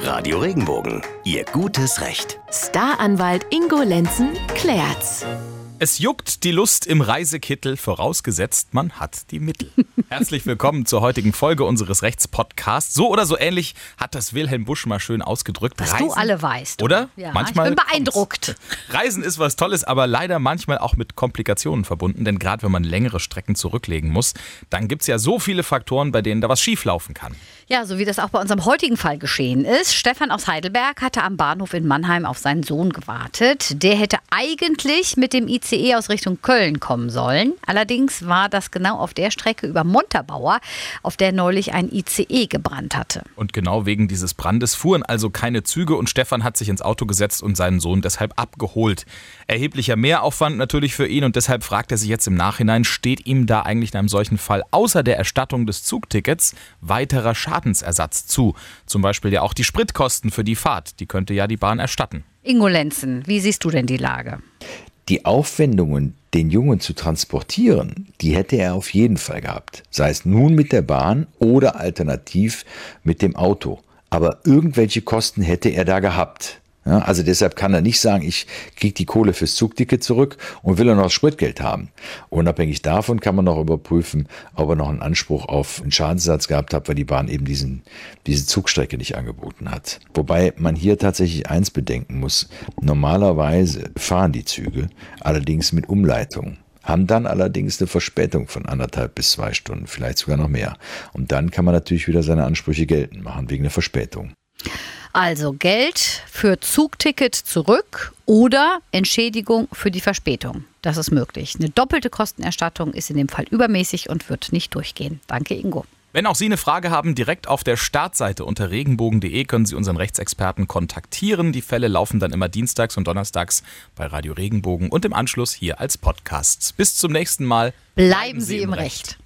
Radio Regenbogen, Ihr gutes Recht. Staranwalt Ingo Lenzen klärt's. Es juckt die Lust im Reisekittel, vorausgesetzt man hat die Mittel. Herzlich willkommen zur heutigen Folge unseres Rechtspodcasts. So oder so ähnlich hat das Wilhelm Busch mal schön ausgedrückt. Was du alle weißt. Oder? Ja, manchmal ich bin beeindruckt. Reisen ist was Tolles, aber leider manchmal auch mit Komplikationen verbunden. Denn gerade wenn man längere Strecken zurücklegen muss, dann gibt es ja so viele Faktoren, bei denen da was schieflaufen kann. Ja, so wie das auch bei unserem heutigen Fall geschehen ist. Stefan aus Heidelberg hatte am Bahnhof in Mannheim auf seinen Sohn gewartet. Der hätte eigentlich mit dem ICE aus Richtung Köln kommen sollen. Allerdings war das genau auf der Strecke über Montabaur, auf der neulich ein ICE gebrannt hatte. Und genau wegen dieses Brandes fuhren also keine Züge und Stefan hat sich ins Auto gesetzt und seinen Sohn deshalb abgeholt. Erheblicher Mehraufwand natürlich für ihn und deshalb fragt er sich jetzt im Nachhinein, steht ihm da eigentlich in einem solchen Fall außer der Erstattung des Zugtickets weiterer Schadensersatz zu? Zum Beispiel ja auch die Spritkosten für die Fahrt, die könnte ja die Bahn erstatten. Ingo Lenzen, wie siehst du denn die Lage? Die Aufwendungen, den Jungen zu transportieren, die hätte er auf jeden Fall gehabt. Sei es nun mit der Bahn oder alternativ mit dem Auto. Aber irgendwelche Kosten hätte er da gehabt. Ja, also deshalb kann er nicht sagen, ich kriege die Kohle fürs Zugticket zurück und will er noch Spritgeld haben. Unabhängig davon kann man noch überprüfen, ob er noch einen Anspruch auf einen Schadensersatz gehabt hat, weil die Bahn eben diesen, diese Zugstrecke nicht angeboten hat. Wobei man hier tatsächlich eins bedenken muss. Normalerweise fahren die Züge, allerdings mit Umleitung haben dann allerdings eine Verspätung von anderthalb bis zwei Stunden, vielleicht sogar noch mehr. Und dann kann man natürlich wieder seine Ansprüche geltend machen wegen der Verspätung. Also Geld für Zugticket zurück oder Entschädigung für die Verspätung. Das ist möglich. Eine doppelte Kostenerstattung ist in dem Fall übermäßig und wird nicht durchgehen. Danke, Ingo. Wenn auch Sie eine Frage haben, direkt auf der Startseite unter regenbogen.de können Sie unseren Rechtsexperten kontaktieren. Die Fälle laufen dann immer dienstags und donnerstags bei Radio Regenbogen und im Anschluss hier als Podcast. Bis zum nächsten Mal. Bleiben Sie im Recht.